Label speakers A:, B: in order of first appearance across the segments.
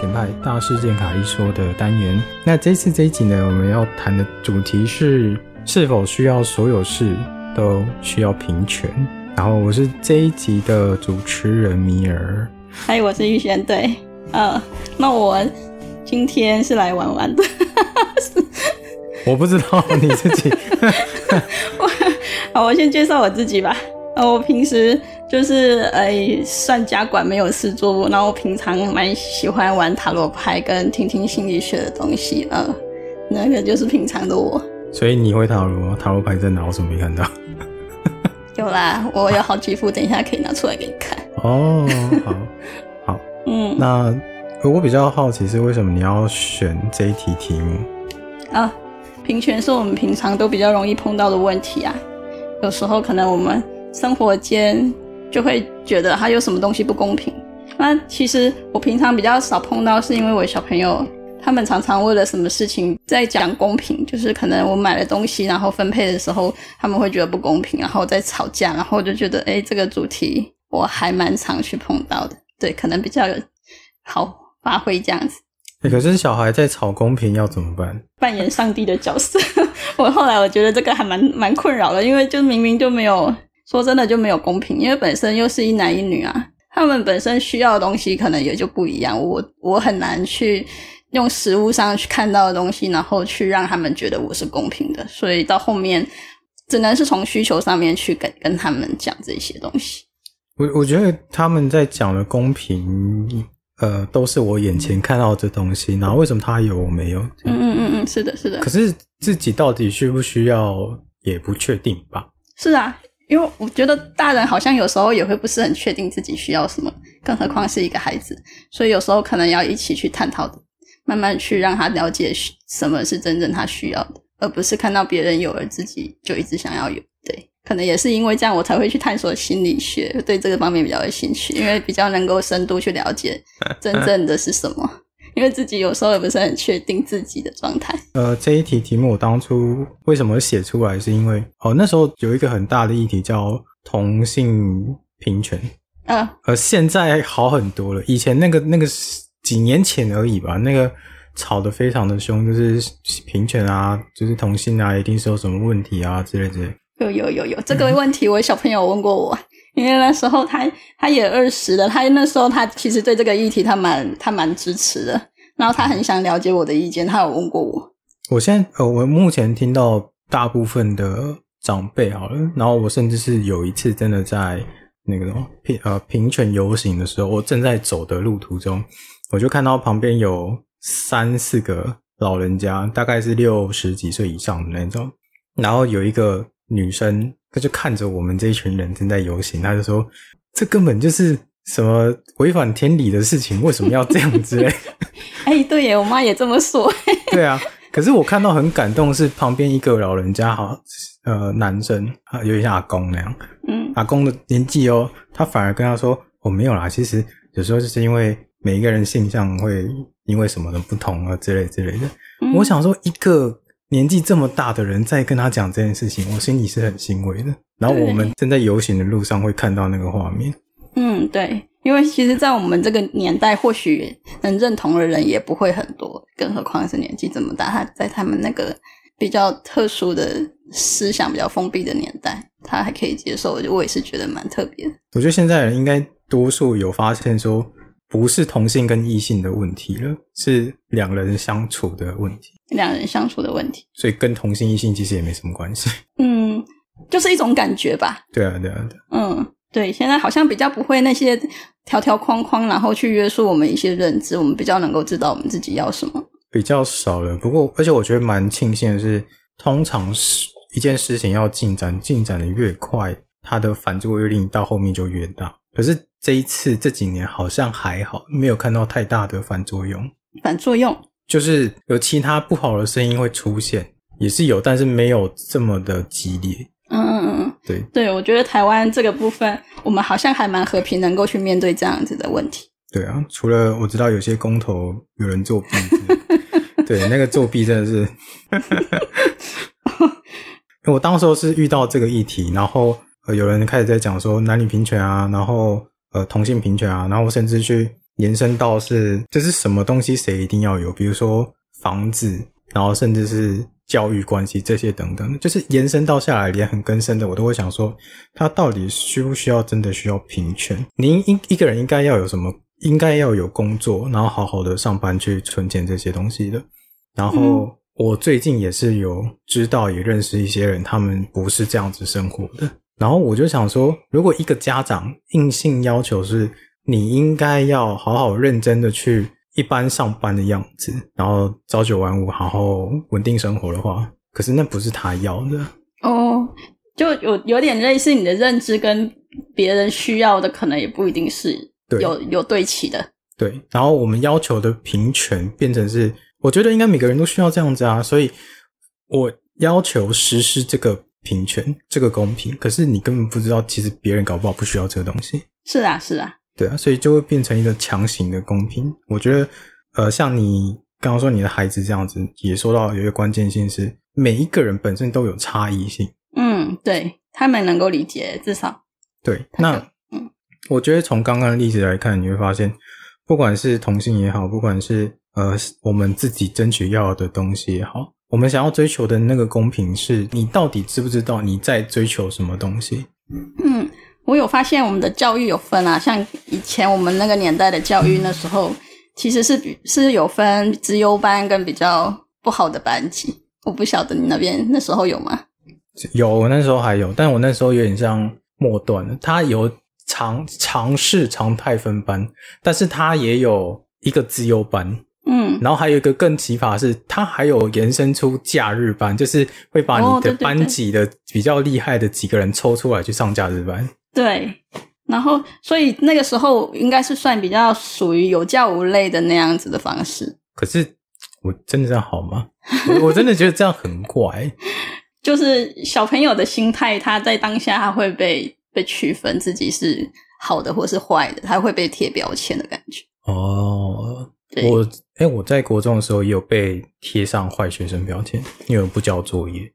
A: 前派大事件卡一说的单元。那这次这一集呢，我们要谈的主题是是否需要所有事都需要平权。然后我是这一集的主持人米尔。
B: 嗨，我是玉璇。对，呃，那我今天是来玩玩的。
A: 我不知道你自己。
B: 我好，我先介绍我自己吧。我平时就是呃算家管没有事做，然后我平常蛮喜欢玩塔罗牌跟听听心理学的东西，呃，那个就是平常的我。
A: 所以你会塔罗？塔罗牌在哪？我怎么没看到？
B: 有啦，我有好几副，等一下可以拿出来给你看。
A: 哦，好，好，嗯，那我比较好奇是为什么你要选这一题题目？
B: 啊，平权是我们平常都比较容易碰到的问题啊，有时候可能我们。生活间就会觉得他有什么东西不公平。那其实我平常比较少碰到，是因为我小朋友他们常常为了什么事情在讲公平，就是可能我买了东西，然后分配的时候他们会觉得不公平，然后在吵架，然后我就觉得诶，这个主题我还蛮常去碰到的。对，可能比较有好发挥这样子。
A: 可是小孩在吵公平要怎么办？
B: 扮演上帝的角色。我后来我觉得这个还蛮蛮困扰的，因为就明明就没有。说真的就没有公平，因为本身又是一男一女啊，他们本身需要的东西可能也就不一样。我我很难去用实物上去看到的东西，然后去让他们觉得我是公平的。所以到后面只能是从需求上面去跟跟他们讲这些东西。
A: 我我觉得他们在讲的公平，呃，都是我眼前看到的东西，然后为什么他有我没有？
B: 嗯嗯嗯嗯，是的，是的。
A: 可是自己到底需不需要也不确定吧？
B: 是啊。因为我觉得大人好像有时候也会不是很确定自己需要什么，更何况是一个孩子，所以有时候可能要一起去探讨，慢慢去让他了解什么是真正他需要的，而不是看到别人有了自己就一直想要有。对，可能也是因为这样，我才会去探索心理学，对这个方面比较有兴趣，因为比较能够深度去了解真正的是什么。因为自己有时候也不是很确定自己的状态。
A: 呃，这一题题目我当初为什么写出来，是因为哦，那时候有一个很大的议题叫同性平权。嗯、呃，而现在好很多了。以前那个那个几年前而已吧，那个吵得非常的凶，就是平权啊，就是同性啊，一定是有什么问题啊之类之类。
B: 有有有有这个问题，我小朋友问过我。因为那时候他他也二十了，他那时候他其实对这个议题他蛮他蛮支持的，然后他很想了解我的意见，他有问过我。
A: 我现在呃，我目前听到大部分的长辈好了，然后我甚至是有一次真的在那个平呃平权游行的时候，我正在走的路途中，我就看到旁边有三四个老人家，大概是六十几岁以上的那种，然后有一个女生。他就看着我们这一群人正在游行，他就说：“这根本就是什么违反天理的事情，为什么要这样子嘞？”
B: 哎、欸，对耶，我妈也这么说。
A: 对啊，可是我看到很感动，是旁边一个老人家，哈，呃，男生啊，有点像阿公那样。嗯，阿公的年纪哦，他反而跟他说：“我、哦、没有啦，其实有时候就是因为每一个人性向会因为什么的不同啊，之类之类的。嗯”我想说一个。年纪这么大的人在跟他讲这件事情，我心里是很欣慰的。然后我们正在游行的路上会看到那个画面。
B: 嗯，对，因为其实，在我们这个年代，或许能认同的人也不会很多，更何况是年纪这么大，他在他们那个比较特殊的思想、比较封闭的年代，他还可以接受，我也是觉得蛮特别的。
A: 我觉得现在人应该多数有发现说，不是同性跟异性的问题了，是两人相处的问题。
B: 两人相处的问题，
A: 所以跟同性异性其实也没什么关系。
B: 嗯，就是一种感觉吧。
A: 对啊，对啊，对。
B: 嗯，对，现在好像比较不会那些条条框框，然后去约束我们一些认知，我们比较能够知道我们自己要什么。
A: 比较少了，不过而且我觉得蛮庆幸的是，通常是一件事情要进展，进展的越快，它的反作用力到后面就越大。可是这一次这几年好像还好，没有看到太大的反作用。
B: 反作用。
A: 就是有其他不好的声音会出现，也是有，但是没有这么的激烈。
B: 嗯嗯嗯，
A: 对
B: 对，我觉得台湾这个部分，我们好像还蛮和平，能够去面对这样子的问题。
A: 对啊，除了我知道有些公投有人作弊，对，那个作弊真的是。我当时候是遇到这个议题，然后有人开始在讲说男女平权啊，然后呃同性平权啊，然后甚至去延伸到是就是什么东西谁一定要有，比如说房子，然后甚至是教育关系这些等等，就是延伸到下来连很根深的，我都会想说，他到底需不需要真的需要平权？您一一个人应该要有什么？应该要有工作，然后好好的上班去存钱这些东西的。然后我最近也是有知道，也认识一些人，他们不是这样子生活的。然后我就想说，如果一个家长硬性要求是你应该要好好认真的去一般上班的样子，然后朝九晚五，好好稳定生活的话，可是那不是他要的。
B: 哦，就有有点类似你的认知跟别人需要的，可能也不一定是。对，有有对齐的，
A: 对，然后我们要求的平权变成是，我觉得应该每个人都需要这样子啊，所以我要求实施这个平权，这个公平，可是你根本不知道，其实别人搞不好不需要这个东西。
B: 是啊，是啊，
A: 对啊，所以就会变成一个强行的公平。我觉得，呃，像你刚刚说你的孩子这样子，也说到有一个关键性是，每一个人本身都有差异性。
B: 嗯，对，他们能够理解，至少
A: 对，那。我觉得从刚刚的例子来看，你会发现，不管是同性也好，不管是呃我们自己争取要的东西也好，我们想要追求的那个公平，是你到底知不知道你在追求什么东西？
B: 嗯，我有发现我们的教育有分啊，像以前我们那个年代的教育，那时候其实是是有分资优班跟比较不好的班级。我不晓得你那边那时候有吗？
A: 有，我那时候还有，但我那时候有点像末段了，它有。常常是常态分班，但是他也有一个资优班，嗯，然后还有一个更奇葩的是，他还有延伸出假日班，就是会把你的班级的比较厉害的几个人抽出来去上假日班。
B: 对，然后所以那个时候应该是算比较属于有教无类的那样子的方式。
A: 可是我真的这样好吗？我我真的觉得这样很怪，
B: 就是小朋友的心态，他在当下他会被。被区分自己是好的或是坏的，他会被贴标签的感觉。
A: 哦，我哎、欸，我在国中的时候也有被贴上坏学生标签，因为我不交作业。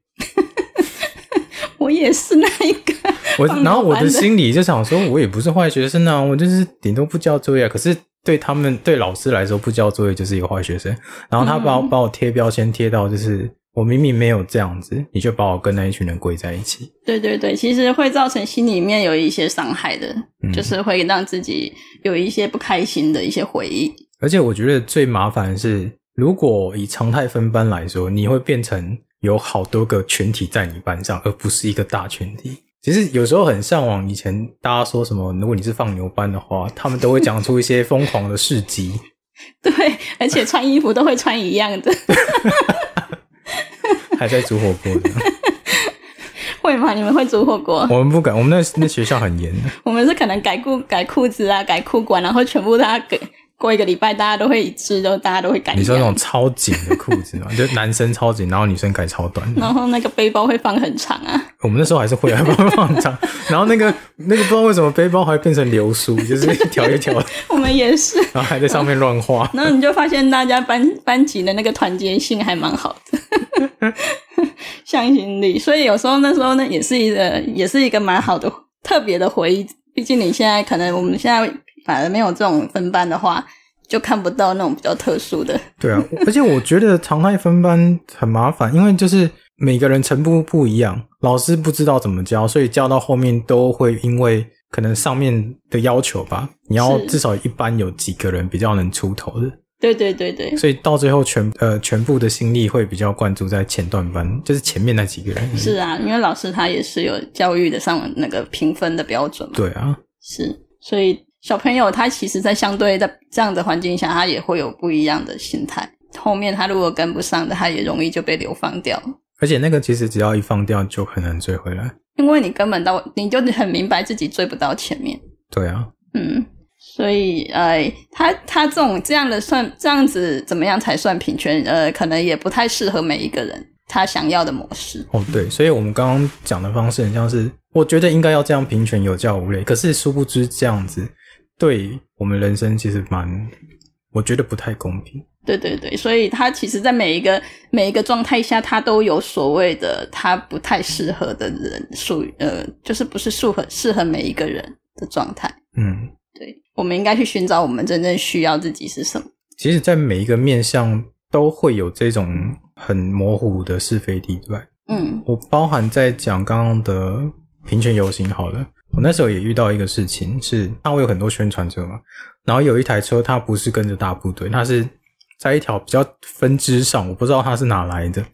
B: 我也是那一个。
A: 我然后我的心里就想说，我也不是坏学生啊，我就是顶多不交作业。可是对他们对老师来说，不交作业就是一个坏学生。然后他把我、嗯、把我贴标签贴到就是。我明明没有这样子，你就把我跟那一群人归在一起。
B: 对对对，其实会造成心里面有一些伤害的，嗯，就是会让自己有一些不开心的一些回忆。
A: 而且我觉得最麻烦的是，如果以常态分班来说，你会变成有好多个群体在你班上，而不是一个大群体。其实有时候很向往以前大家说什么，如果你是放牛班的话，他们都会讲出一些疯狂的事迹。
B: 对，而且穿衣服都会穿一样的。
A: 还在煮火锅呢，
B: 会吗？你们会煮火锅？
A: 我们不敢，我们那那学校很严的。
B: 我们是可能改裤改裤子啊，改裤管，然后全部他给。过一个礼拜，大家都会一致，都大家都会改。
A: 你说那种超紧的裤子吗？就男生超紧，然后女生改超短。
B: 然后那个背包会放很长啊。
A: 我们那时候还是会还放放很长。然后那个那个不知道为什么背包还变成流苏，就是一条一条。
B: 我们也是。
A: 然后还在上面乱画。
B: 然后你就发现大家班班级的那个团结性还蛮好的，向心力。所以有时候那时候呢，也是一个也是一个蛮好的特别的回忆。毕竟你现在可能我们现在。反而没有这种分班的话，就看不到那种比较特殊的。
A: 对啊，而且我觉得常态分班很麻烦，因为就是每个人程度不一样，老师不知道怎么教，所以教到后面都会因为可能上面的要求吧，你要至少一班有几个人比较能出头的。
B: 对对对对。
A: 所以到最后全呃全部的心力会比较灌注在前段班，就是前面那几个人。
B: 是啊，因为老师他也是有教育的上那个评分的标准嘛。
A: 对啊。
B: 是，所以。小朋友他其实，在相对的这样的环境下，他也会有不一样的心态。后面他如果跟不上的，他也容易就被流放掉。
A: 而且那个其实只要一放掉，就很难追回来。
B: 因为你根本到，你就很明白自己追不到前面。
A: 对啊，
B: 嗯，所以呃，他他这种这样的算这样子怎么样才算平权？呃，可能也不太适合每一个人他想要的模式。
A: 哦，对，所以我们刚刚讲的方式很像是，我觉得应该要这样平权有教无类，可是殊不知这样子。对我们人生其实蛮，我觉得不太公平。
B: 对对对，所以他其实，在每一个每一个状态下，他都有所谓的他不太适合的人，属于呃，就是不是适合适合每一个人的状态。
A: 嗯，
B: 对。我们应该去寻找我们真正需要自己是什么。
A: 其实，在每一个面向都会有这种很模糊的是非地带。
B: 嗯，
A: 我包含在讲刚刚的平权游行好了，我那时候也遇到一个事情，是他会有很多宣传车嘛，然后有一台车它不是跟着大部队，它是在一条比较分支上，我不知道它是哪来的，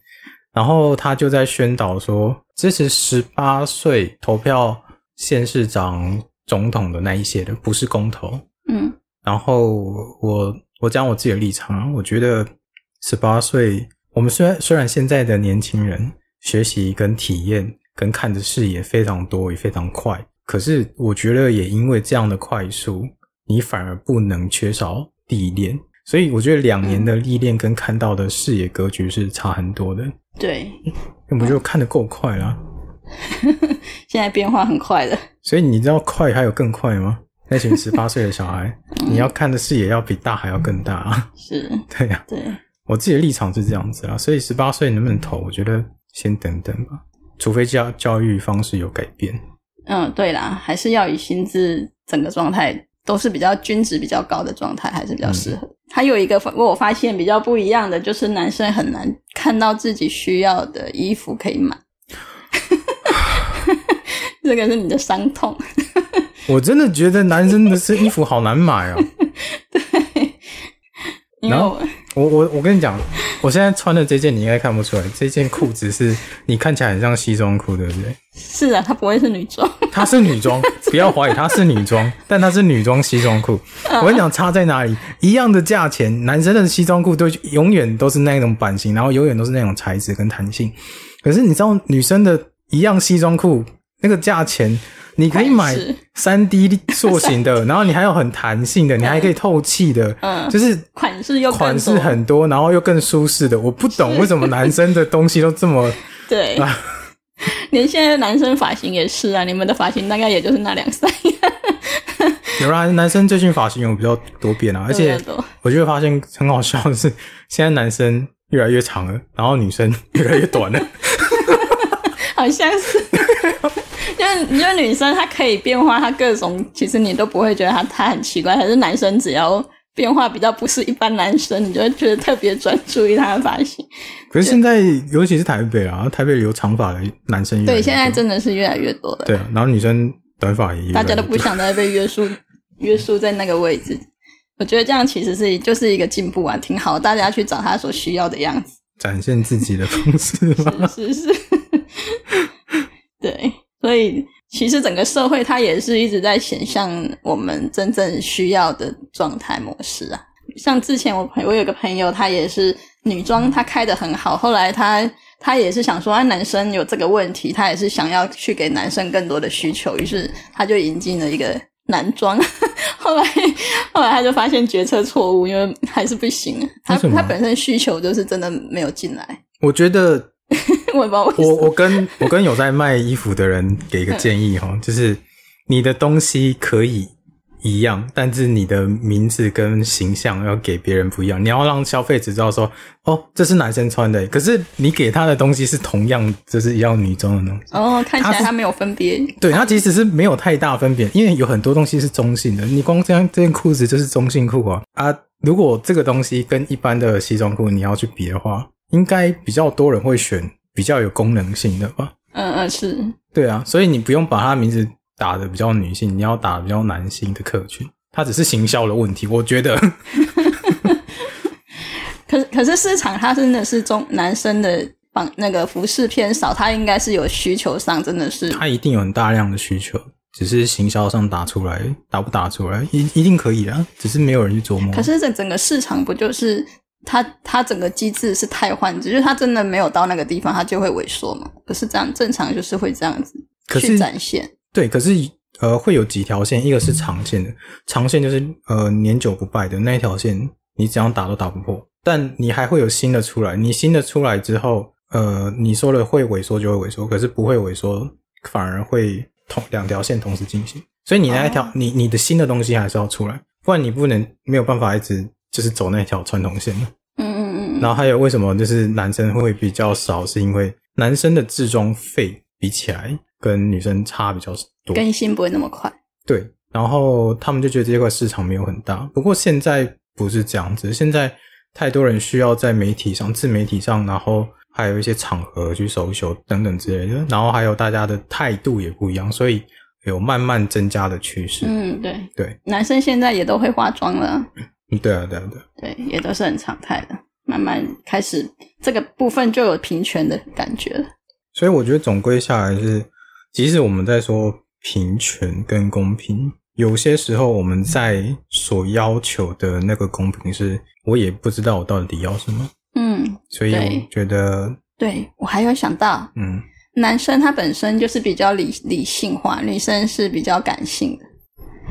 A: 然后他就在宣导说支持十八岁投票县市长、总统的那一些的，不是公投。
B: 嗯，
A: 然后我我讲我自己的立场，我觉得十八岁，我们虽然虽然现在的年轻人。学习跟体验跟看的视野非常多，也非常快。可是我觉得也因为这样的快速，你反而不能缺少历练。所以我觉得两年的历练跟看到的视野格局是差很多的。
B: 对，
A: 那不就看得够快啦？
B: 现在变化很快的。
A: 所以你知道快还有更快吗？那群十八岁的小孩，你要看的视野要比大还要更大啊！
B: 是，
A: 对呀、啊。
B: 对，
A: 我自己的立场是这样子啊。所以十八岁能不能投，我觉得。先等等吧，除非教教育方式有改变。
B: 嗯，对啦，还是要以心智整个状态都是比较均值比较高的状态，还是比较适合。还、嗯、有一个我发现比较不一样的，就是男生很难看到自己需要的衣服可以买。这个是你的伤痛。
A: 我真的觉得男生的是衣服好难买哦。
B: 对，
A: 然后我我我我跟你讲。我现在穿的这件你应该看不出来，这件裤子是你看起来很像西装裤，对不对？
B: 是啊，它不会是女装。
A: 它是女装，不要怀疑它是女装，但它是女装西装裤。我跟你讲，差在哪里？一样的价钱，男生的西装裤都永远都是那种版型，然后永远都是那种材质跟弹性。可是你知道，女生的一样西装裤那个价钱。你可以买三 D 塑形的，然后你还有很弹性的，你还可以透气的，嗯，就是
B: 款式又
A: 款式很多，然后又更舒适的。我不懂为什么男生的东西都这么
B: 对啊，连现在男生发型也是啊，你们的发型大概也就是那两三样。
A: 有啊，男生最近发型有比较多变啊，而且我就会发现很好笑的是，现在男生越来越长了，然后女生越来越短了，
B: 好像是。因为因为女生她可以变化，她各种其实你都不会觉得她她很奇怪。可是男生只要变化比较不是一般男生，你就会觉得特别专注于他的发型。
A: 可是现在尤其是台北啊，台北留长发的男生
B: 对，现在真的是越来越多了。
A: 对啊，然后女生短发也
B: 大家都不想再被约束约束在那个位置。我觉得这样其实是就是一个进步啊，挺好。大家去找他所需要的样子，
A: 展现自己的方式吗？
B: 是是是，对。所以，其实整个社会它也是一直在显向我们真正需要的状态模式啊。像之前我朋我有个朋友，他也是女装，他开得很好。后来他他也是想说，啊，男生有这个问题，他也是想要去给男生更多的需求，于是他就引进了一个男装。后来后来他就发现决策错误，因为还是不行。他他本身需求就是真的没有进来。
A: 我觉得。
B: 我
A: 我我跟 我跟有在卖衣服的人给一个建议哈，就是你的东西可以一样，但是你的名字跟形象要给别人不一样。你要让消费者知道说，哦，这是男生穿的，可是你给他的东西是同样，就是一样女装的东西。
B: 哦，看起来他没有分别。
A: 对，他其实是没有太大分别，因为有很多东西是中性的。你光这样这件裤子就是中性裤啊啊！如果这个东西跟一般的西装裤你要去比的话。应该比较多人会选比较有功能性的吧？
B: 嗯嗯，是。对
A: 啊，所以你不用把它名字打得比较女性，你要打比较男性的客群，它只是行销的问题，我觉得。
B: 可是可是市场它真的是中男生的绑那个服饰偏少，它应该是有需求上真的是。
A: 它一定有很大量的需求，只是行销上打出来打不打出来，一一定可以啊，只是没有人去琢磨。
B: 可是这整个市场不就是？它它整个机制是太换制，就是它真的没有到那个地方，它就会萎缩嘛。可是这样正常就是会这样子去展现。
A: 对，可是呃会有几条线，一个是长线的，长线就是呃年久不败的那一条线，你怎样打都打不破。但你还会有新的出来，你新的出来之后，呃你说了会萎缩就会萎缩，可是不会萎缩，反而会同两条线同时进行。所以你那一条，哦、你你的新的东西还是要出来，不然你不能没有办法一直。就是走那条传统线的，
B: 嗯嗯嗯，
A: 然后还有为什么就是男生会比较少，是因为男生的置装费比起来跟女生差比较多，
B: 更新不会那么快。
A: 对，然后他们就觉得这块市场没有很大。不过现在不是这样子，现在太多人需要在媒体上、自媒体上，然后还有一些场合去 social 等等之类的，然后还有大家的态度也不一样，所以有慢慢增加的趋势。
B: 嗯，对
A: 对，
B: 男生现在也都会化妆了。
A: 嗯，对啊，对啊，对啊，
B: 对，也都是很常态的。慢慢开始这个部分就有平权的感觉了。
A: 所以我觉得总归下来是，即使我们在说平权跟公平，有些时候我们在所要求的那个公平是，我也不知道我到底要什么。
B: 嗯，
A: 所以我觉得，
B: 对，我还有想到，
A: 嗯，
B: 男生他本身就是比较理理性化，女生是比较感性的。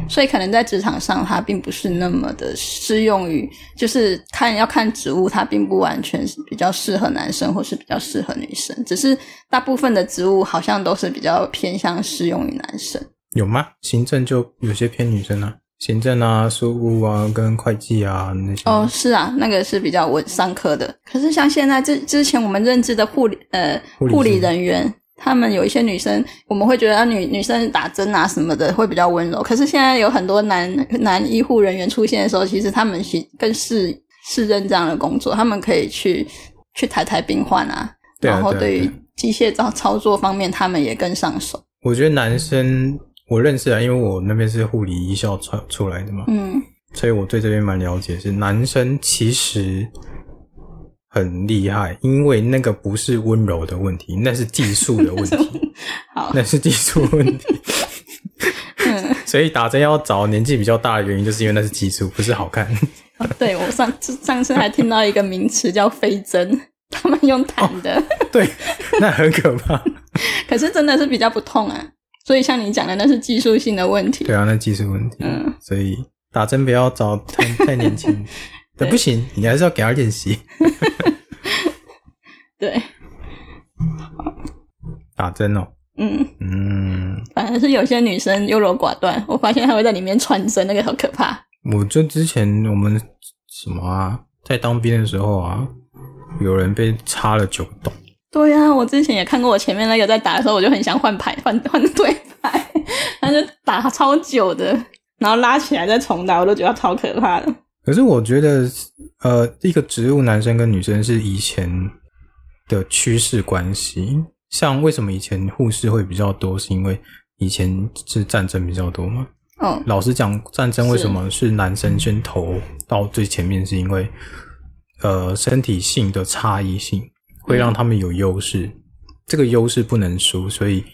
B: 所以可能在职场上，它并不是那么的适用于，就是看要看职务，它并不完全是比较适合男生，或是比较适合女生。只是大部分的职务好像都是比较偏向适用于男生。
A: 有吗？行政就有些偏女生啊，行政啊、税务啊、跟会计啊那些。
B: 哦，是啊，那个是比较文商科的。可是像现在之之前我们认知的护理呃护理人员。他们有一些女生，我们会觉得女女生打针啊什么的会比较温柔。可是现在有很多男男医护人员出现的时候，其实他们是更是是任这样的工作，他们可以去去抬抬病患啊，
A: 对啊，
B: 然后对于机械操操作方面，他们也更上手。
A: 我觉得男生我认识啊，因为我那边是护理医校出出来的嘛，嗯，所以我对这边蛮了解。是男生其实。很厉害，因为那个不是温柔的问题，那是技术的问题。
B: 好，
A: 那是技术问题。嗯，所以打针要找年纪比较大的原因，就是因为那是技术，不是好看。
B: 哦、对，我上上次还听到一个名词叫飞针，他们用弹的、哦。
A: 对，那很可怕。
B: 可是真的是比较不痛啊，所以像你讲的，那是技术性的问题。
A: 对啊，那技术问题。嗯，所以打针不要找太太年轻。对不行，你还是要给他练习。
B: 对，
A: 打针哦。
B: 嗯
A: 嗯，
B: 反正是有些女生优柔寡断，我发现她会在里面穿针，那个好可怕。
A: 我就之前我们什么啊，在当兵的时候啊，有人被插了九个洞。
B: 对呀、啊，我之前也看过，我前面那个在打的时候，我就很想换牌，换换对牌，他就打超久的，然后拉起来再重打，我都觉得超可怕的。
A: 可是我觉得，呃，一个植物男生跟女生是以前的趋势关系。像为什么以前护士会比较多，是因为以前是战争比较多嘛？
B: 哦，
A: 老实讲，战争为什么是男生先投到最前面，是因为呃，身体性的差异性会让他们有优势，嗯、这个优势不能输，所以。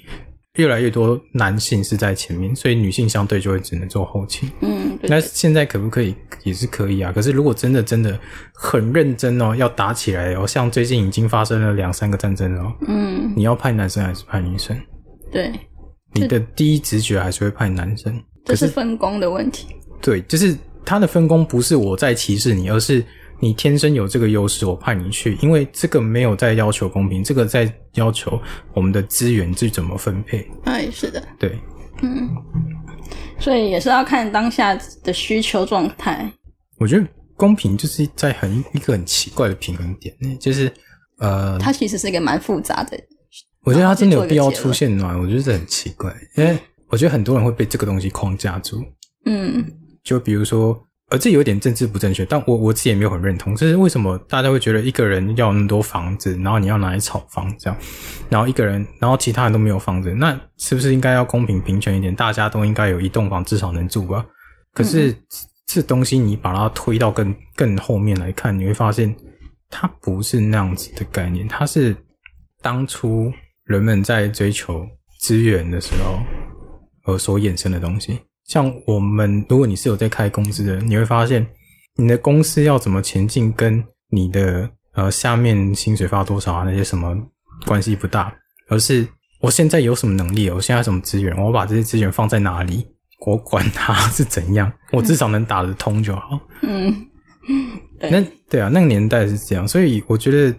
A: 越来越多男性是在前面，所以女性相对就会只能做后勤。
B: 嗯，对对，
A: 那现在可不可以？也是可以啊。可是如果真的真的很认真哦，要打起来哦，像最近已经发生了两三个战争哦。
B: 嗯，
A: 你要派男生还是派女生？
B: 对，
A: 你的第一直觉还是会派男生。
B: 这是分工的问题。
A: 对，就是他的分工不是我在歧视你，而是。你天生有这个优势，我派你去，因为这个没有在要求公平，这个在要求我们的资源是怎么分配。
B: 哎，是的，
A: 对，
B: 嗯，所以也是要看当下的需求状态。
A: 我觉得公平就是在很一个很奇怪的平衡点，就是呃，
B: 它其实是一个蛮复杂的。
A: 我觉得它真的有必要出现吗？我觉得这很奇怪，因为我觉得很多人会被这个东西框架住。
B: 嗯，
A: 就比如说。而这有点政治不正确，但我我自己也没有很认同。就是为什么大家会觉得一个人要那么多房子，然后你要拿来炒房这样，然后一个人，然后其他人都没有房子，那是不是应该要公平平权一点？大家都应该有一栋房，至少能住吧？可是、嗯、这东西你把它推到更更后面来看，你会发现它不是那样子的概念，它是当初人们在追求资源的时候而所衍生的东西。像我们，如果你是有在开公司的，你会发现你的公司要怎么前进，跟你的呃下面薪水发多少啊那些什么关系不大，而是我现在有什么能力，我现在有什么资源，我把这些资源放在哪里，我管它是怎样，我至少能打得通就好。
B: 嗯，对。
A: 那对啊，那个年代是这样，所以我觉得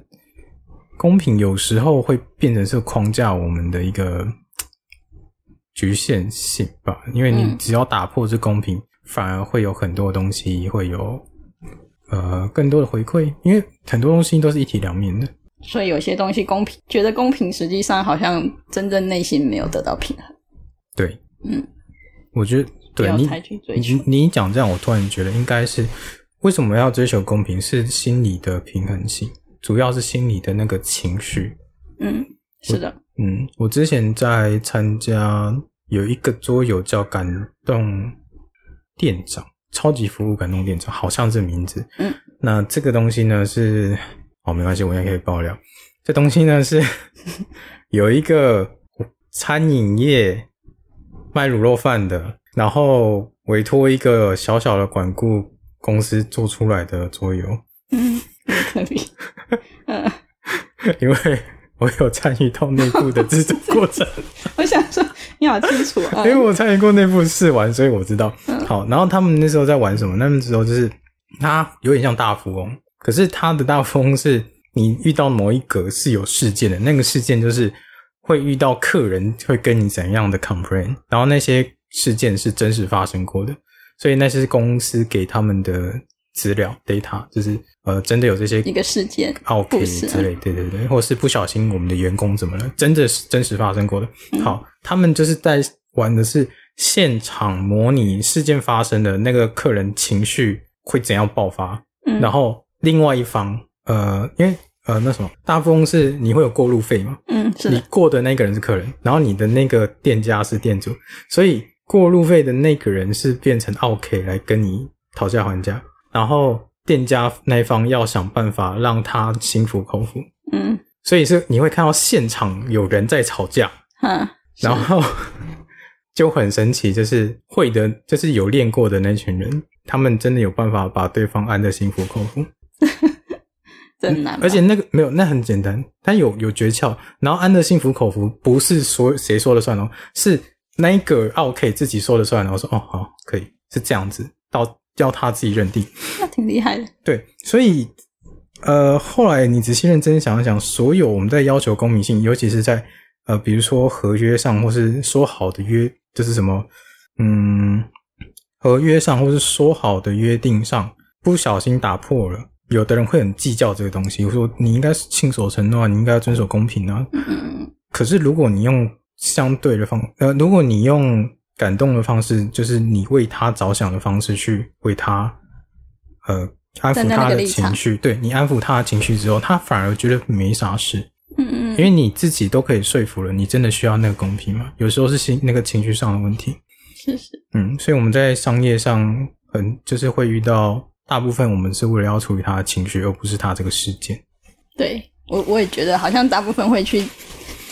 A: 公平有时候会变成是框架我们的一个。局限性吧，因为你只要打破这公平，嗯、反而会有很多东西会有呃更多的回馈，因为很多东西都是一体两面的。
B: 所以有些东西公平，觉得公平，实际上好像真正内心没有得到平衡。
A: 对，
B: 嗯，
A: 我觉得对你。你你讲这样，我突然觉得应该是为什么要追求公平？是心理的平衡性，主要是心理的那个情绪。
B: 嗯，是的。
A: 嗯，我之前在参加有一个桌游叫《感动店长》，超级服务感动店长，好像这名字。
B: 嗯，
A: 那这个东西呢是，哦，没关系，我应该可以爆料。这东西呢是 有一个餐饮业卖卤肉饭的，然后委托一个小小的管顾公司做出来的桌游。
B: 嗯，很特别。嗯，
A: 因为我有参与到内部的制作过程。
B: 我想说你好清楚啊，
A: 因为我参与过内部试玩，所以我知道。
B: 嗯、
A: 好，然后他们那时候在玩什么？那时候就是他有点像大富翁，可是他的大富翁是。你遇到某一个是有事件的，那个事件就是会遇到客人会跟你怎样的 complain，然后那些事件是真实发生过的，所以那些公司给他们的资料 data 就是呃真的有这些
B: 一个事件
A: OK 之类，对对对，或是不小心我们的员工怎么了，真的是真实发生过的。好，他们就是在玩的是现场模拟事件发生的那个客人情绪会怎样爆发，嗯，然后另外一方呃因为。呃，那什么，大富翁是你会有过路费嘛？
B: 嗯，是。
A: 你过的那个人是客人，然后你的那个店家是店主，所以过路费的那个人是变成 OK 来跟你讨价还价，然后店家那一方要想办法让他心服口服。
B: 嗯，
A: 所以是你会看到现场有人在吵架，
B: 嗯，
A: 然后就很神奇，就是会的，就是有练过的那群人，他们真的有办法把对方安得心服口服。
B: 真难，
A: 而且那个没有，那很简单，但有有诀窍。然后安得心服口服，不是说谁说了算哦，是那一个 OK 自己说了算。然后说哦好，可以是这样子，到要他自己认定，
B: 那挺厉害的。
A: 对，所以呃，后来你仔细认真想一想，所有我们在要求公平性，尤其是在呃，比如说合约上，或是说好的约，就是什么嗯，合约上或是说好的约定上，不小心打破了。有的人会很计较这个东西，我说你应该是信守承诺啊，你应该要遵守公平啊。
B: 嗯。
A: 可是如果你用相对的方，呃，如果你用感动的方式，就是你为他着想的方式去为他，呃，安抚他的情绪，对，你安抚他的情绪之后，他反而觉得没啥事。
B: 嗯嗯。
A: 因为你自己都可以说服了，你真的需要那个公平吗？有时候是心那个情绪上的问题。
B: 是是。
A: 嗯，所以我们在商业上很就是会遇到。大部分我们是为了要处理他的情绪，而不是他这个事件。
B: 对，我我也觉得，好像大部分会去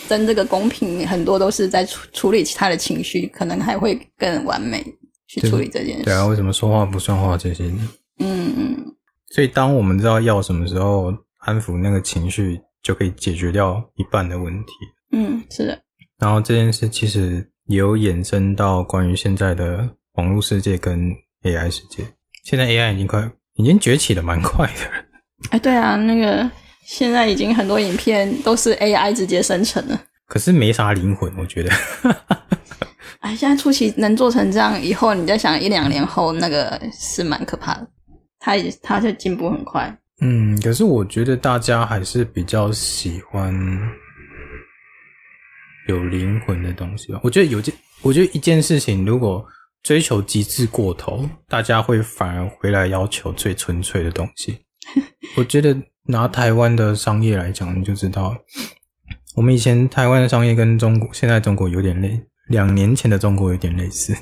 B: 争这个公平，很多都是在处处理其他的情绪，可能还会更完美去处理这件事。
A: 对啊，为什么说话不算话这些呢？
B: 嗯嗯。
A: 所以当我们知道要什么时候安抚那个情绪，就可以解决掉一半的问题。
B: 嗯，是的。
A: 然后这件事其实也有衍生到关于现在的网络世界跟 AI 世界。现在 AI 已经快已经崛起的蛮快的。
B: 哎，对啊，那个现在已经很多影片都是 AI 直接生成了，
A: 可是没啥灵魂，我觉得。
B: 哎，现在初期能做成这样，以后你再想一两年后，那个是蛮可怕的。它也它就进步很快。
A: 嗯，可是我觉得大家还是比较喜欢有灵魂的东西吧。我觉得有件，我觉得一件事情如果。追求极致过头，大家会反而回来要求最纯粹的东西。我觉得拿台湾的商业来讲，你就知道，我们以前台湾的商业跟中国现在中国有点类，两年前的中国有点类似。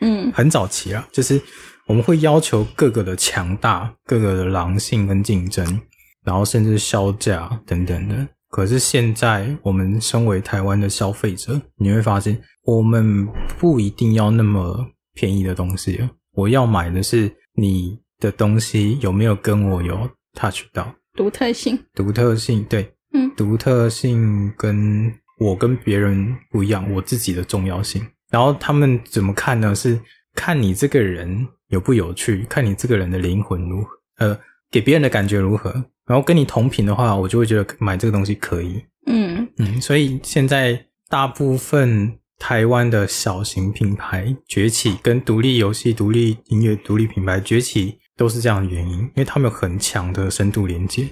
B: 嗯，
A: 很早期啦，就是我们会要求各个的强大，各个的狼性跟竞争，然后甚至削价等等的。可是现在，我们身为台湾的消费者，你会发现，我们不一定要那么。便宜的东西，我要买的是你的东西有没有跟我有 touch 到
B: 独特性？
A: 独特性，对，
B: 嗯，
A: 独特性跟我跟别人不一样，我自己的重要性。然后他们怎么看呢？是看你这个人有不有趣，看你这个人的灵魂如何，呃，给别人的感觉如何。然后跟你同频的话，我就会觉得买这个东西可以。
B: 嗯
A: 嗯，所以现在大部分。台湾的小型品牌崛起，跟独立游戏、独立音乐、独立品牌崛起，都是这样的原因，因为他们有很强的深度连接，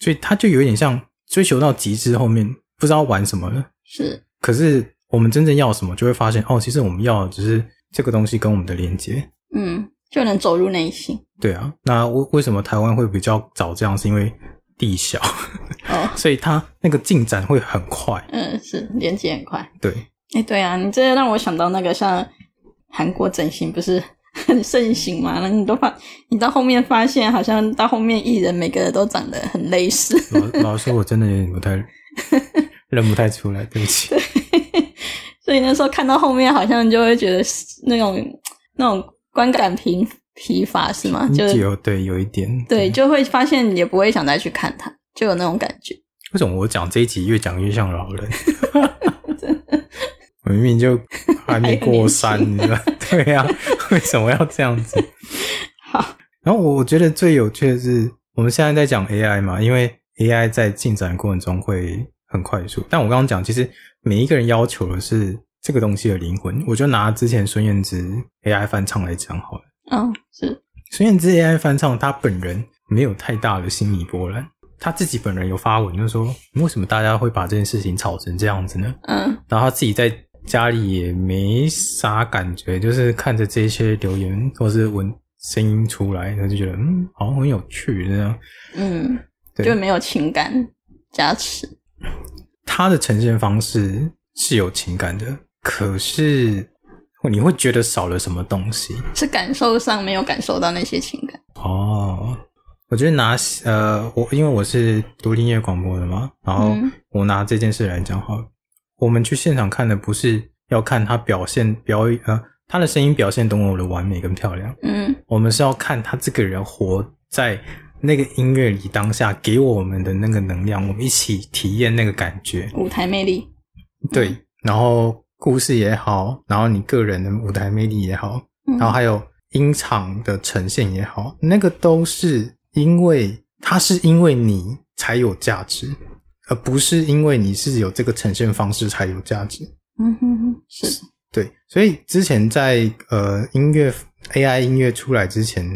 A: 所以他就有点像追求到极致后面不知道玩什么了。
B: 是，
A: 可是我们真正要什么，就会发现哦，其实我们要的只是这个东西跟我们的连接，
B: 嗯，就能走入内心。
A: 对啊，那为为什么台湾会比较早这样？是因为地小，哦，所以它那个进展会很快。
B: 嗯，是连接很快。
A: 对，
B: 哎、欸，对啊，你这让我想到那个像韩国整形不是很盛行嘛？然后你都发，你到后面发现好像到后面艺人每个人都长得很类似。
A: 老老实说，我真的有点不太 认不太出来，对不起。
B: 对，所以那时候看到后面，好像就会觉得那种那种观感疲疲乏，是吗？就
A: 有对有一点，
B: 对，就会发现也不会想再去看他，就有那种感觉。
A: 为什么我讲这一集越讲越像老人？我明明就 还没过三，你知道？对呀、啊，为什么要这样子？
B: 好。
A: 然后我觉得最有趣的是，我们现在在讲 AI 嘛，因为 AI 在进展过程中会很快速。但我刚刚讲，其实每一个人要求的是这个东西的灵魂。我就拿之前孙燕姿 AI 翻唱来讲好了。
B: 嗯，是。
A: 孙燕姿 AI 翻唱，她本人没有太大的心理波澜。他自己本人有发文，就是说为什么大家会把这件事情吵成这样子呢？
B: 嗯。然
A: 后他自己在。家里也没啥感觉，就是看着这些留言或是闻声音出来，他就觉得嗯，好像很有趣这样。
B: 嗯，对，就没有情感加持。
A: 他的呈现方式是有情感的，可是你会觉得少了什么东西？
B: 是感受上没有感受到那些情感。
A: 哦，我觉得拿呃，我因为我是独立音乐广播的嘛，然后我拿这件事来讲好了。我们去现场看的不是要看他表现表演，呃，他的声音表现多么的完美跟漂亮，
B: 嗯，
A: 我们是要看他这个人活在那个音乐里当下给我们的那个能量，我们一起体验那个感觉，
B: 舞台魅力，
A: 对，嗯，然后故事也好，然后你个人的舞台魅力也好，然后还有音场的呈现也好，那个都是因为它是因为你才有价值。而不是因为你是有这个呈现方式才有价值。
B: 嗯哼哼，是。
A: 对，所以之前在呃音乐 AI 音乐出来之前，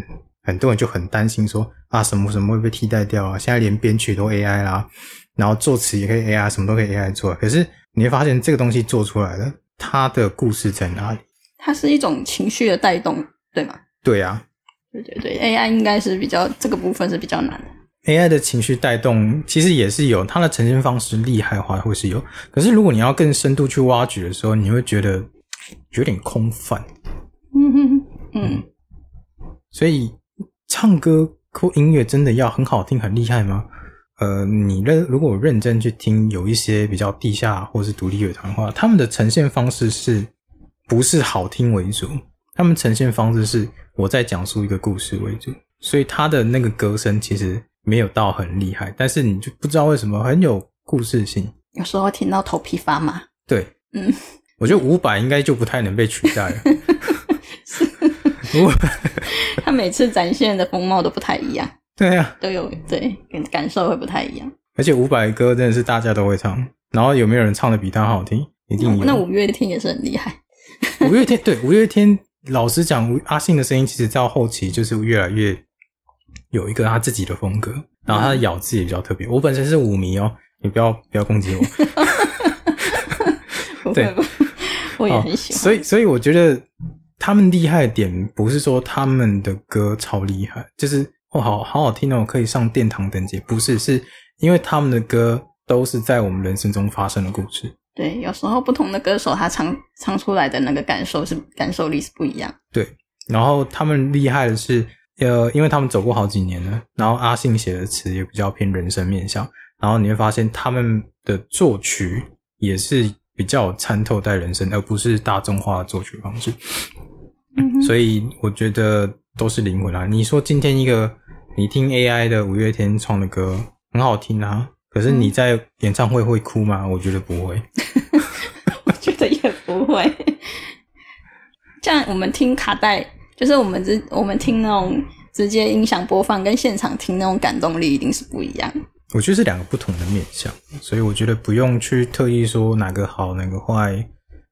A: 很多人就很担心说啊什么什么会被替代掉啊，现在连编曲都 AI 啦，然后作词也可以 AI，什么都可以 AI 做。可是你会发现这个东西做出来了，它的故事在哪里？
B: 它是一种情绪的带动，对吗？
A: 对啊。
B: 对对对，AI 应该是比较这个部分是比较难的。
A: AI 的情绪带动其实也是有，它的呈现方式厉害的话会是有，可是如果你要更深度去挖掘的时候，你会觉得有点空泛。
B: 嗯哼嗯，
A: 所以唱歌或音乐真的要很好听、很厉害吗？呃，你认如果我认真去听，有一些比较地下或是独立乐团的话，他们的呈现方式是不是好听为主？他们呈现方式是我在讲述一个故事为主，所以他的那个歌声其实。没有到很厉害，但是你就不知道为什么很有故事性。
B: 有时候听到头皮发麻。
A: 对，
B: 嗯，
A: 我觉得伍佰应该就不太能被取代了。
B: 是，他每次展现的风貌都不太一样。
A: 对啊，
B: 都有对感受会不太一样。
A: 而且伍佰歌真的是大家都会唱，然后有没有人唱的比他好听？一定有。
B: 那五月天也是很厉害。
A: 五月天对五月天，老实讲，阿信的声音其实到后期就是越来越。有一个他自己的风格，然后他的咬字也比较特别。嗯、我本身是舞迷哦，你不要不要攻击我。对，
B: 我也很喜欢。
A: 所以，所以我觉得他们厉害的点不是说他们的歌超厉害，就是哦，好好好听哦，可以上殿堂等级。不是，是因为他们的歌都是在我们人生中发生的故事。
B: 对，有时候不同的歌手他唱唱出来的那个感受是感受力是不一样。
A: 对，然后他们厉害的是。呃，因为他们走过好几年了，然后阿信写的词也比较偏人生面向，然后你会发现他们的作曲也是比较参透在人生，而不是大众化的作曲方式。
B: 嗯，
A: 所以我觉得都是灵魂啊。你说今天一个你听 AI 的五月天唱的歌很好听啊，可是你在演唱会会哭吗？我觉得不会，
B: 我觉得也不会。像我们听卡带。就是我们直我们听那种直接音响播放，跟现场听那种感动力一定是不一样。
A: 我觉得是两个不同的面向，所以我觉得不用去特意说哪个好哪个坏，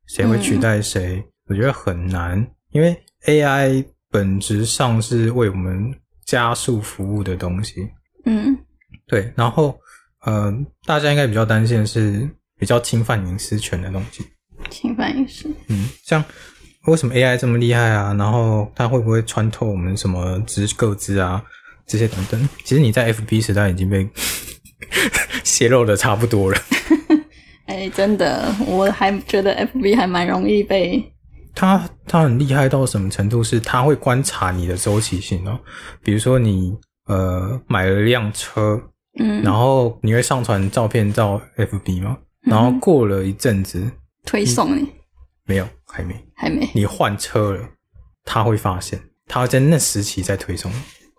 A: 谁会取代谁，嗯、我觉得很难，因为 AI 本质上是为我们加速服务的东西。
B: 嗯，
A: 对。然后，呃，大家应该比较担心的是比较侵犯隐私权的东西。
B: 侵犯隐私。
A: 嗯，像。为什么 AI 这么厉害啊？然后它会不会穿透我们什么知个资啊？这些等等，其实你在 FB 时代已经被 泄露的差不多了。
B: 哎、欸，真的，我还觉得 FB 还蛮容易被。
A: 它它很厉害到什么程度？是它会观察你的周期性哦。比如说你呃买了一辆车，嗯，然后你会上传照片到 FB 吗？然后过了一阵子、嗯、
B: 推送你。
A: 没有，还没，
B: 还没。
A: 你换车了，他会发现，他会在那时期再推送。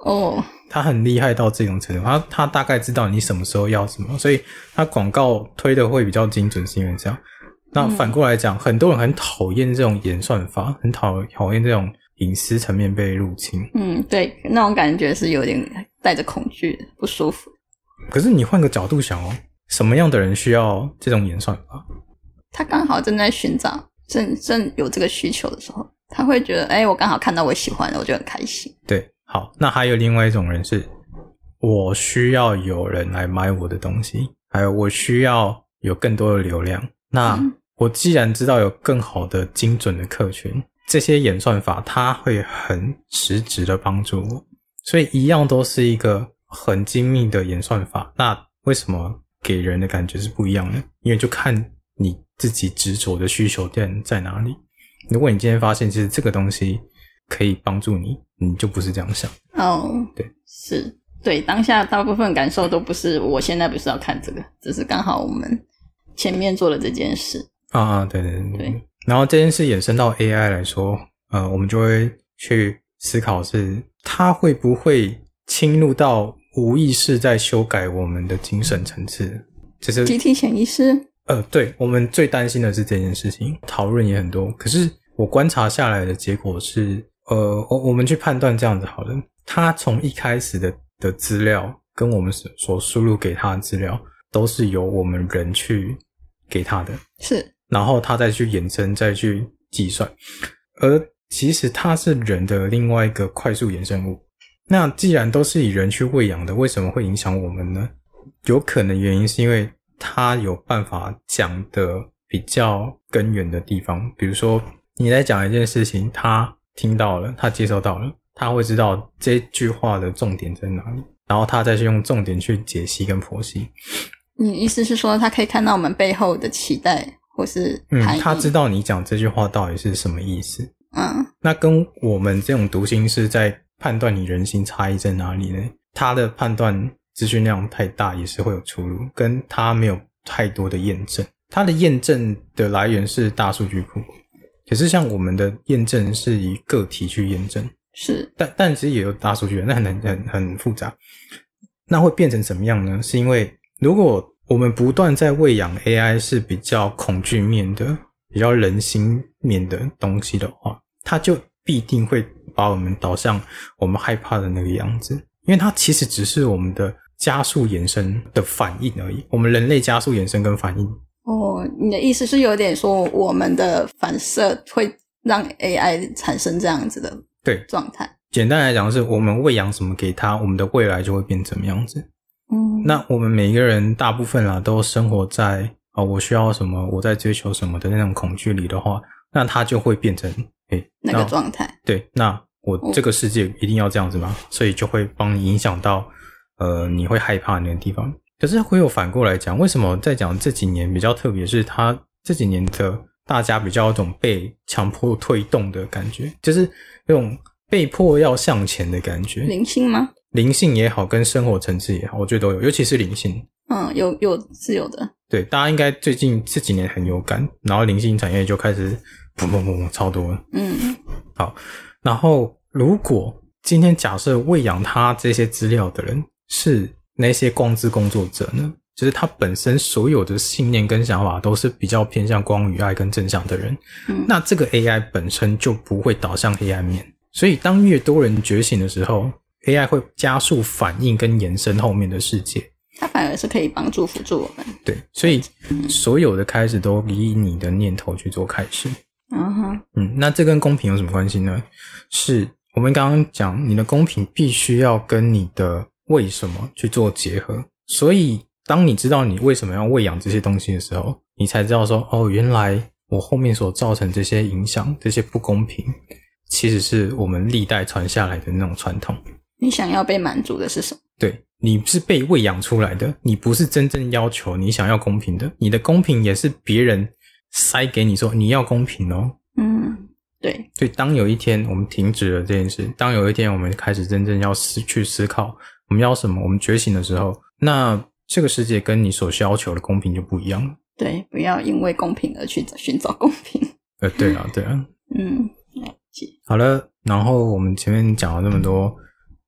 B: 哦，
A: 他很厉害到这种程度，他他大概知道你什么时候要什么，所以他广告推的会比较精准，是因为这样。那反过来讲，嗯、很多人很讨厌这种演算法，很讨讨厌这种隐私层面被入侵。
B: 嗯，对，那种感觉是有点带着恐惧，不舒服。
A: 可是你换个角度想哦，什么样的人需要这种演算法？
B: 他刚好正在寻找。正正有这个需求的时候，他会觉得，哎、欸，我刚好看到我喜欢的，我就很开心。
A: 对，好，那还有另外一种人是，我需要有人来买我的东西，还有我需要有更多的流量。那我既然知道有更好的精准的客群，这些演算法它会很实质的帮助我，所以一样都是一个很精密的演算法。那为什么给人的感觉是不一样的？因为就看你。自己执着的需求点在哪里？如果你今天发现其实这个东西可以帮助你，你就不是这样想
B: 哦。
A: 对，
B: 是对当下大部分感受都不是。我现在不是要看这个，只是刚好我们前面做了这件事
A: 啊。对对对
B: 对。
A: 然后这件事衍生到 AI 来说，呃，我们就会去思考是它会不会侵入到无意识在修改我们的精神层次，就是
B: 集体潜意识。
A: 呃，对，我们最担心的是这件事情，讨论也很多。可是我观察下来的结果是，呃，我我们去判断这样子好了，他从一开始的的资料跟我们所所输入给他的资料，都是由我们人去给他的，
B: 是，
A: 然后他再去衍生，再去计算。而其实它是人的另外一个快速衍生物。那既然都是以人去喂养的，为什么会影响我们呢？有可能原因是因为。他有办法讲的比较根源的地方，比如说你在讲一件事情，他听到了，他接收到了，他会知道这句话的重点在哪里，然后他再去用重点去解析跟剖析。
B: 你意思是说，他可以看到我们背后的期待，或是
A: 嗯，他知道你讲这句话到底是什么意思。
B: 嗯，
A: 那跟我们这种读心是在判断你人心差异在哪里呢？他的判断。资讯量太大也是会有出入，跟它没有太多的验证。它的验证的来源是大数据库，可是像我们的验证是以个体去验证，
B: 是，
A: 但但其实也有大数据，那很很很复杂。那会变成什么样呢？是因为如果我们不断在喂养 AI 是比较恐惧面的、比较人心面的东西的话，它就必定会把我们导向我们害怕的那个样子，因为它其实只是我们的。加速延伸的反应而已。我们人类加速延伸跟反应。
B: 哦，你的意思是有点说，我们的反射会让 AI 产生这样子的对状态。
A: 简单来讲，是我们喂养什么给它，我们的未来就会变怎么样子。
B: 嗯，
A: 那我们每一个人大部分啦，都生活在啊、哦，我需要什么，我在追求什么的那种恐惧里的话，那它就会变成诶
B: 那个状态。
A: 对，那我这个世界一定要这样子吗？哦、所以就会帮你影响到。呃，你会害怕那个地方，可是会有反过来讲，为什么在讲这几年比较特别？是他这几年的大家比较有种被强迫推动的感觉，就是那种被迫要向前的感觉。
B: 灵性吗？灵
A: 性也好，跟生活层次也好，我觉得都有，尤其是灵性。
B: 嗯，有有是有的。
A: 对，大家应该最近这几年很有感，然后灵性产业就开始砰砰砰砰超多了。
B: 嗯，
A: 好，然后如果今天假设喂养他这些资料的人。是那些光之工作者呢？就是他本身所有的信念跟想法都是比较偏向光与爱跟正向的人。
B: 嗯，
A: 那这个 AI 本身就不会导向黑暗面。所以当越多人觉醒的时候，AI 会加速反应跟延伸后面的世界。
B: 它反而是可以帮助辅助我们。
A: 对，所以所有的开始都以你的念头去做开始。
B: 嗯哼，
A: 嗯，那这跟公平有什么关系呢？是我们刚刚讲，你的公平必须要跟你的。为什么去做结合？所以，当你知道你为什么要喂养这些东西的时候，你才知道说，哦，原来我后面所造成这些影响、这些不公平，其实是我们历代传下来的那种传统。
B: 你想要被满足的是什么？
A: 对，你是被喂养出来的，你不是真正要求你想要公平的，你的公平也是别人塞给你说你要公平哦。
B: 嗯，对。
A: 所以当有一天我们停止了这件事，当有一天我们开始真正要思去思考我们要什么，我们觉醒的时候，那这个世界跟你所需要求的公平就不一样了。
B: 对，不要因为公平而去寻找公平。
A: 呃，对啊，对啊。
B: 嗯。
A: 好了，然后我们前面讲了那么多。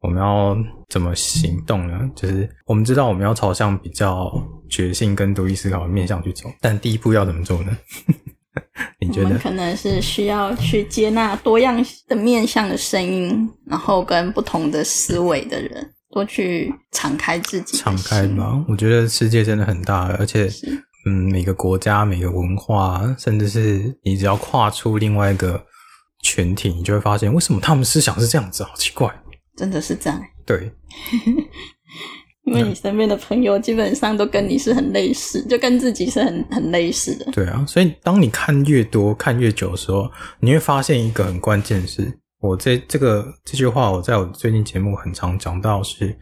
A: 我们要怎么行动呢？就是我们知道我们要朝向比较觉性跟独立思考的面向去走，但第一步要怎么做呢？你觉得？
B: 我们可能是需要去接纳多样的面向的声音，然后跟不同的思维的人，多去敞开自己。
A: 敞开吧，我觉得世界真的很大，而且，嗯，每个国家、每个文化，甚至是你只要跨出另外一个群体，你就会发现，为什么他们思想是这样子？好奇怪。
B: 真的是这样，
A: 对，
B: 因为你身边的朋友基本上都跟你是很类似，就跟自己是很很类似的。
A: 对啊，所以当你看越多、看越久的时候，你会发现一个很关键是，我这这个这句话，我在我最近节目很常讲到是，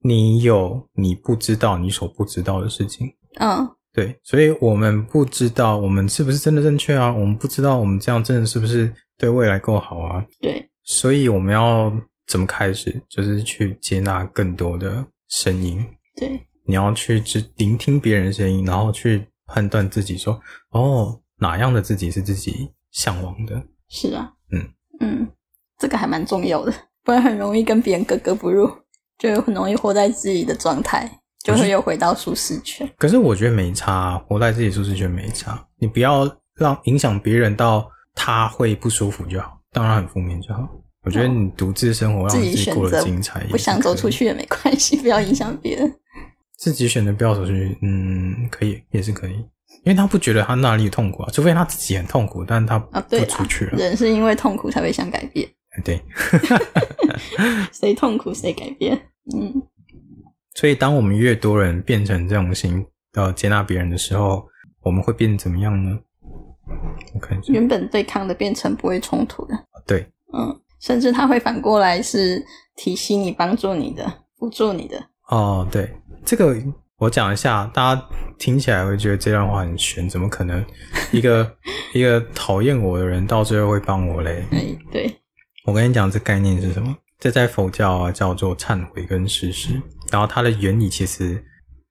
A: 你有你不知道你所不知道的事情。
B: 嗯，
A: 对，所以我们不知道我们是不是真的正确啊，我们不知道我们这样真的是不是对未来够好啊。
B: 对，
A: 所以我们要。怎么开始？就是去接纳更多的声音。
B: 对，
A: 你要去只聆听别人的声音，然后去判断自己说：“哦，哪样的自己是自己向往的？”
B: 是啊，
A: 嗯
B: 嗯，这个还蛮重要的，不然很容易跟别人格格不入，就很容易活在自己的状态，就会又回到舒适圈。
A: 可是我觉得没差，活在自己舒适圈没差，你不要让影响别人到他会不舒服就好，当然很负面就好。我觉得你独自生活，让自己过得精彩，
B: 不想走出去也没关系，不要影响别人。
A: 自己选择不要走出去，嗯，可以，也是可以，因为他不觉得他那里痛苦啊，除非他自己很痛苦，但是他不出去了。
B: 啊、人是因为痛苦才会想改变，
A: 对，
B: 谁痛苦谁改变，嗯。
A: 所以，当我们越多人变成这种心，要接纳别人的时候，我们会变成怎么样呢？我看一下，
B: 原本对抗的变成不会冲突的，
A: 对，
B: 嗯。甚至他会反过来是提醒你、帮助你的、辅助你的。
A: 哦，对，这个我讲一下，大家听起来会觉得这段话很玄，怎么可能一个 一个讨厌我的人到最后会帮我嘞？
B: 哎，对，
A: 我跟你讲，这概念是什么？这在佛教啊叫做忏悔跟实施，然后它的原理其实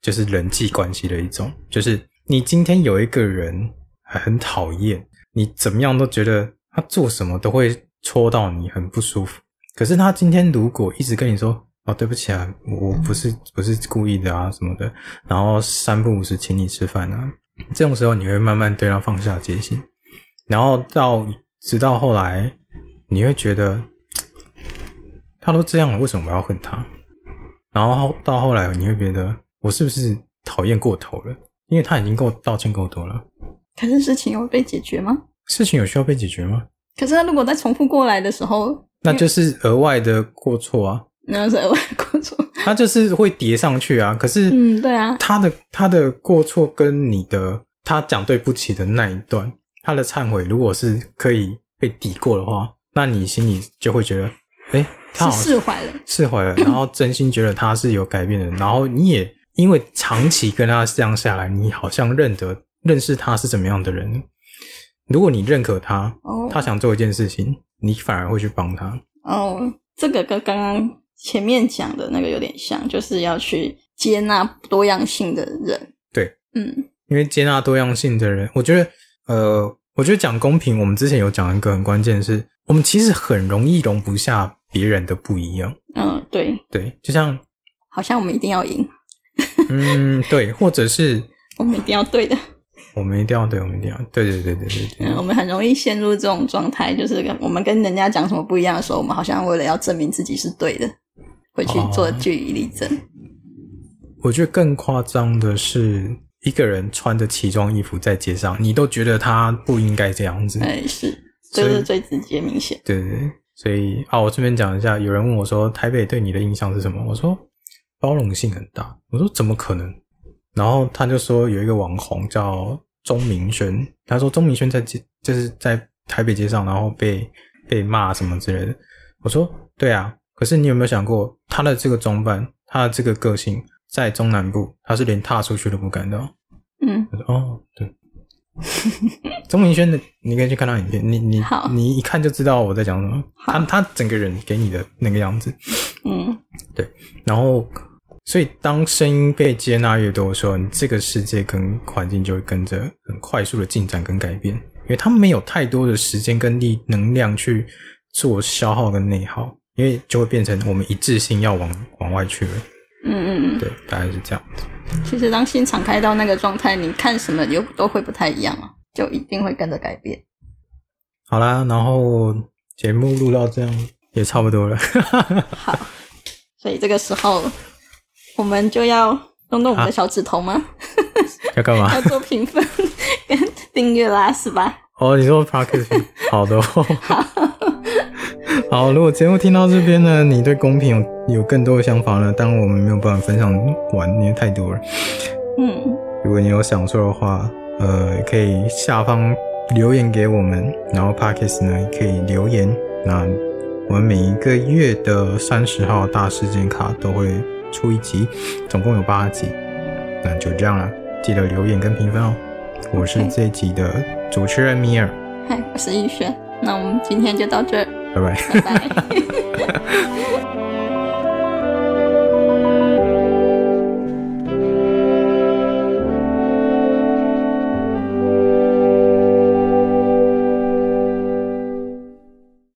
A: 就是人际关系的一种，就是你今天有一个人很讨厌，你怎么样都觉得他做什么都会。戳到你很不舒服，可是他今天如果一直跟你说哦，对不起啊，我不是不是故意的啊什么的，然后三不五时请你吃饭啊，这种时候你会慢慢对他放下戒心，然后到直到后来你会觉得他都这样了，为什么我要恨他？然后到后来你会觉得我是不是讨厌过头了？因为他已经跟我道歉够多了。
B: 可是事情有被解决吗？
A: 事情有需要被解决吗？
B: 可是他如果再重复过来的时候，
A: 那就是额外的过错啊。
B: 那是额外的过错，
A: 他就是会叠上去啊。可是，
B: 嗯，对啊，
A: 他的他的过错跟你的他讲对不起的那一段，他的忏悔，如果是可以被抵过的话，那你心里就会觉得，诶，他好像
B: 释怀了，
A: 释怀了，然后真心觉得他是有改变的，然后你也因为长期跟他这样下来，你好像认得认识他是怎么样的人。如果你认可他，oh. 他想做一件事情，你反而会去帮他。
B: 哦，这个跟刚刚前面讲的那个有点像，就是要去接纳多样性的人。
A: 对，
B: 嗯，
A: 因为接纳多样性的人，我觉得，呃，我觉得讲公平，我们之前有讲一个很关键的是，我们其实很容易容不下别人的不一样。
B: 嗯，对，
A: 对，就像
B: 好像我们一定要赢。
A: 嗯，对，或者是
B: 我们一定要对的。
A: 我们一定要对，我们一定要对，对，对，对，对，对，对。
B: 嗯，我们很容易陷入这种状态，就是我们跟人家讲什么不一样的时候，我们好像为了要证明自己是对的，会去做据理力争。
A: 我觉得更夸张的是，一个人穿着奇装异服在街上，你都觉得他不应该这样子。
B: 哎，是，这是最直接明显。
A: 对对对，所以啊，我这边讲一下，有人问我说，台北对你的印象是什么？我说包容性很大。我说怎么可能？然后他就说有一个网红叫钟明轩，他说钟明轩在街就是在台北街上，然后被被骂什么之类的。我说对啊，可是你有没有想过他的这个装扮，他的这个个性，在中南部他是连踏出去都不敢的。
B: 嗯，
A: 我说哦，对。钟明轩的，你可以去看他影片，你你你一看就知道我在讲什么。他他整个人给你的那个样子，
B: 嗯，
A: 对。然后，所以当声音被接纳越多的时候，你这个世界跟环境就会跟着很快速的进展跟改变，因为他们没有太多的时间跟力能量去做消耗跟内耗，因为就会变成我们一致性要往往外去了。
B: 嗯嗯嗯，
A: 对，大概是这样子。
B: 其实当心敞开到那个状态，你看什么又都会不太一样啊，就一定会跟着改变。
A: 好啦，然后节目录到这样也差不多了。
B: 好，所以这个时候我们就要动动我们的小指头吗？啊、
A: 要干嘛？
B: 要做评分跟订阅啦，是吧？
A: 哦，你说 Podcast 好的、哦。好。好，如果节目听到这边呢，你对公平有有更多的想法呢？当然我们没有办法分享完，因为太多了。
B: 嗯，
A: 如果你有想说的话，呃，可以下方留言给我们，然后 Parkes 呢可以留言。那我们每一个月的三十号大事件卡都会出一集，总共有八集。那就这样了，记得留言跟评分哦。我是这一集的主持人米尔，
B: 嗨，我是逸轩。那我们今天就到这儿。
A: 拜拜。
B: 拜拜。